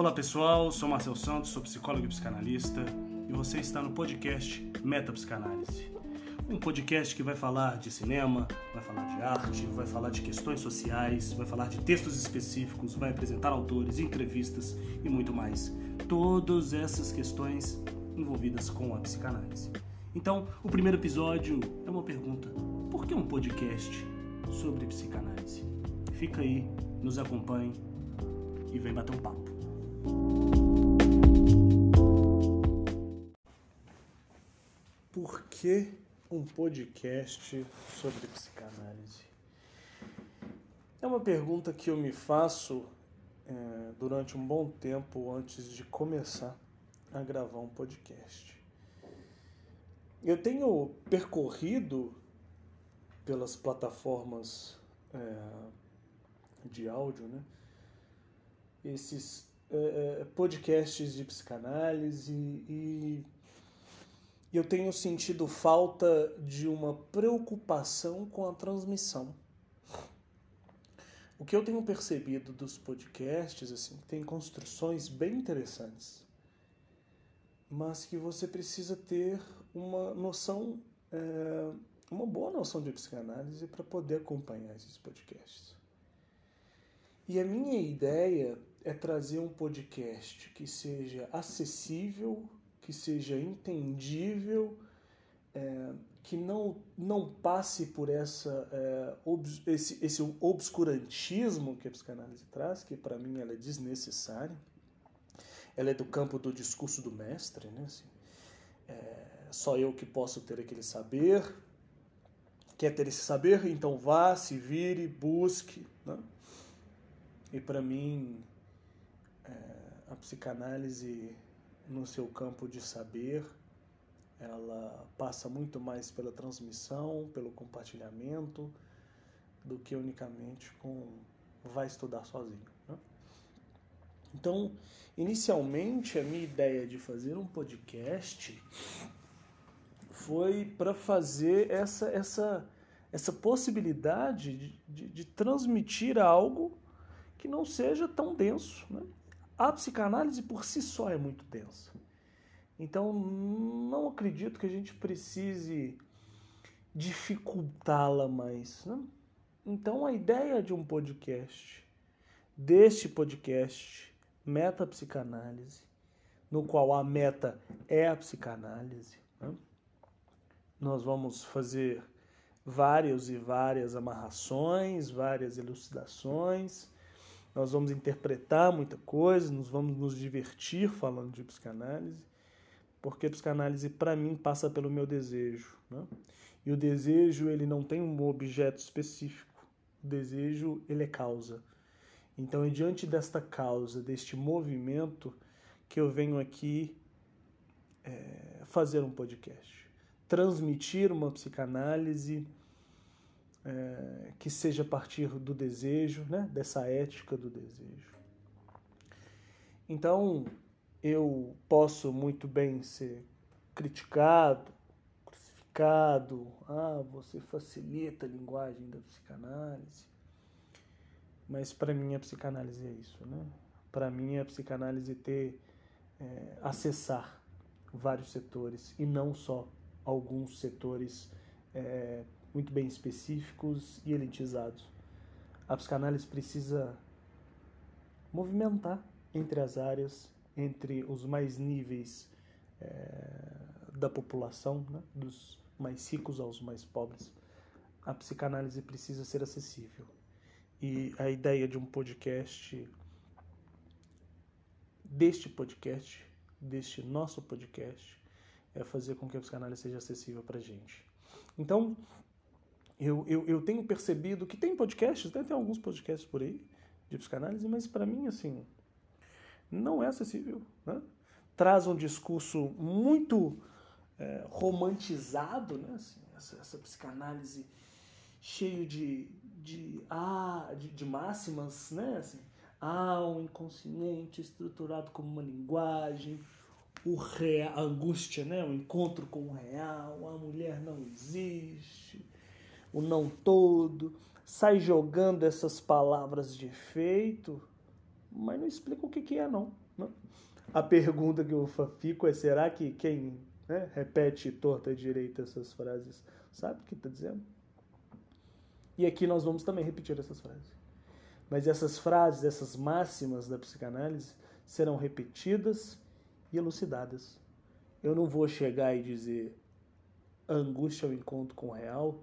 Olá pessoal, sou Marcel Santos, sou psicólogo e psicanalista e você está no podcast Meta Psicanálise. Um podcast que vai falar de cinema, vai falar de arte, vai falar de questões sociais, vai falar de textos específicos, vai apresentar autores, entrevistas e muito mais. Todas essas questões envolvidas com a psicanálise. Então, o primeiro episódio é uma pergunta: por que um podcast sobre psicanálise? Fica aí, nos acompanhe e vem bater um papo. Por que um podcast sobre psicanálise? É uma pergunta que eu me faço é, durante um bom tempo antes de começar a gravar um podcast. Eu tenho percorrido pelas plataformas é, de áudio, né? Esses é, podcasts de psicanálise e eu tenho sentido falta de uma preocupação com a transmissão. O que eu tenho percebido dos podcasts, assim, tem construções bem interessantes, mas que você precisa ter uma noção, é, uma boa noção de psicanálise para poder acompanhar esses podcasts. E a minha ideia é trazer um podcast que seja acessível, que seja entendível, é, que não, não passe por essa, é, ob, esse, esse obscurantismo que a psicanálise traz, que para mim ela é desnecessária. Ela é do campo do discurso do mestre, né? Assim, é, só eu que posso ter aquele saber. Quer ter esse saber? Então vá, se vire, busque. Né? E para mim, é, a psicanálise no seu campo de saber, ela passa muito mais pela transmissão, pelo compartilhamento, do que unicamente com vai estudar sozinho. Né? Então, inicialmente, a minha ideia de fazer um podcast foi para fazer essa, essa, essa possibilidade de, de, de transmitir algo que não seja tão denso. Né? A psicanálise por si só é muito densa. Então, não acredito que a gente precise dificultá-la mais. Né? Então, a ideia de um podcast, deste podcast, Meta Psicanálise, no qual a meta é a psicanálise, né? nós vamos fazer várias e várias amarrações, várias elucidações nós vamos interpretar muita coisa, nós vamos nos divertir falando de psicanálise, porque a psicanálise para mim passa pelo meu desejo, né? E o desejo ele não tem um objeto específico. O desejo ele é causa. Então é diante desta causa, deste movimento, que eu venho aqui é, fazer um podcast, transmitir uma psicanálise é, que seja a partir do desejo, né? dessa ética do desejo. Então, eu posso muito bem ser criticado, crucificado, ah, você facilita a linguagem da psicanálise. Mas para mim a psicanálise é isso, né? Para mim a psicanálise é ter é, acessar vários setores e não só alguns setores é, muito bem específicos e elitizados. A psicanálise precisa movimentar entre as áreas, entre os mais níveis é, da população, né? dos mais ricos aos mais pobres. A psicanálise precisa ser acessível. E a ideia de um podcast, deste podcast, deste nosso podcast, é fazer com que a psicanálise seja acessível para gente. Então, eu, eu, eu tenho percebido que tem podcasts, né? tem alguns podcasts por aí de psicanálise, mas para mim, assim, não é acessível. Né? Traz um discurso muito é, romantizado, né? Assim, essa, essa, psicanálise cheio de, de, ah, de, de máximas, né? Assim, ah, um inconsciente estruturado como uma linguagem, o real, a angústia, né? o encontro com o real, a mulher não existe, o não todo, sai jogando essas palavras de efeito, mas não explica o que, que é, não. Né? A pergunta que eu fico é: será que quem né, repete torta e direita essas frases sabe o que está dizendo? E aqui nós vamos também repetir essas frases. Mas essas frases, essas máximas da psicanálise serão repetidas e elucidadas. Eu não vou chegar e dizer angústia é o encontro com o real,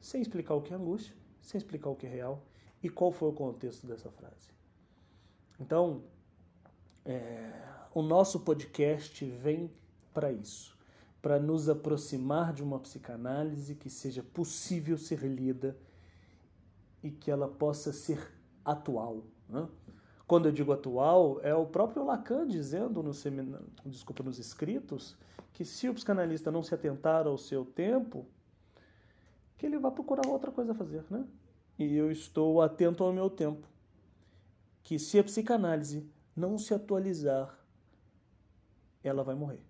sem explicar o que é angústia, sem explicar o que é real e qual foi o contexto dessa frase. Então, é, o nosso podcast vem para isso, para nos aproximar de uma psicanálise que seja possível ser lida e que ela possa ser atual. Né? Quando eu digo atual, é o próprio Lacan dizendo no seminário, desculpa, nos escritos, que se o psicanalista não se atentar ao seu tempo, que ele vai procurar outra coisa a fazer, né? E eu estou atento ao meu tempo. Que se a psicanálise não se atualizar, ela vai morrer.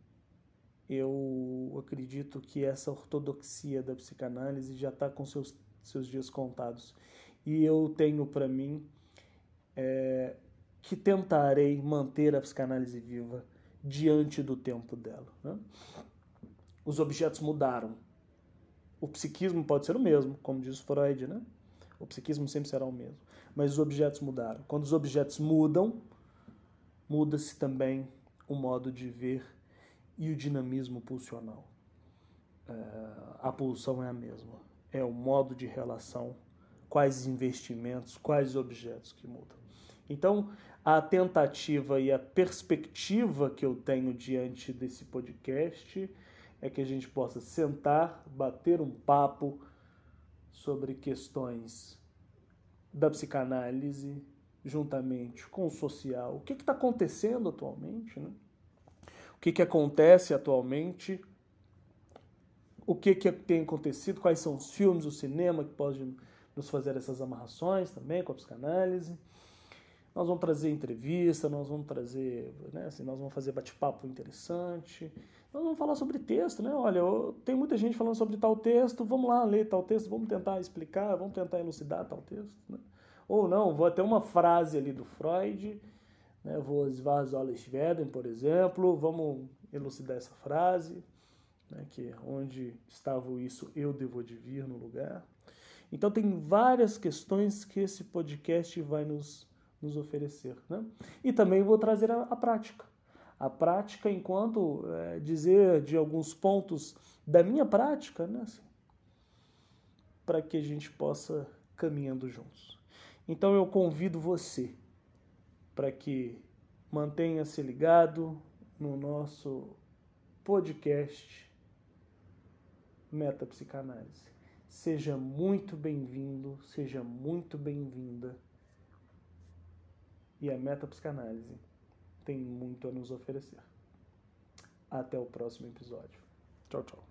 Eu acredito que essa ortodoxia da psicanálise já está com seus, seus dias contados. E eu tenho para mim é, que tentarei manter a psicanálise viva diante do tempo dela. Né? Os objetos mudaram. O psiquismo pode ser o mesmo, como diz Freud, né? O psiquismo sempre será o mesmo. Mas os objetos mudaram. Quando os objetos mudam, muda-se também o modo de ver e o dinamismo pulsional. É, a pulsão é a mesma. É o modo de relação, quais investimentos, quais objetos que mudam. Então, a tentativa e a perspectiva que eu tenho diante desse podcast é que a gente possa sentar, bater um papo sobre questões da psicanálise juntamente com o social. O que está acontecendo atualmente? Né? O que, que acontece atualmente? O que, que tem acontecido? Quais são os filmes, o cinema que podem nos fazer essas amarrações também com a psicanálise? Nós vamos trazer entrevista, nós vamos trazer, né, assim, nós vamos fazer bate-papo interessante. Nós vamos falar sobre texto, né? Olha, tem muita gente falando sobre tal texto, vamos lá ler tal texto, vamos tentar explicar, vamos tentar elucidar tal texto, né? Ou não, vou até uma frase ali do Freud, né? vou Svar Zollesveden, por exemplo, vamos elucidar essa frase, né? que onde estava isso eu devo de vir no lugar. Então tem várias questões que esse podcast vai nos nos oferecer. Né? E também vou trazer a, a prática. A prática enquanto é, dizer de alguns pontos da minha prática, né? Assim, para que a gente possa caminhando juntos. Então eu convido você para que mantenha-se ligado no nosso podcast Metapsicanálise. Seja muito bem-vindo, seja muito bem-vinda e a metapsicanálise tem muito a nos oferecer. Até o próximo episódio. Tchau, tchau.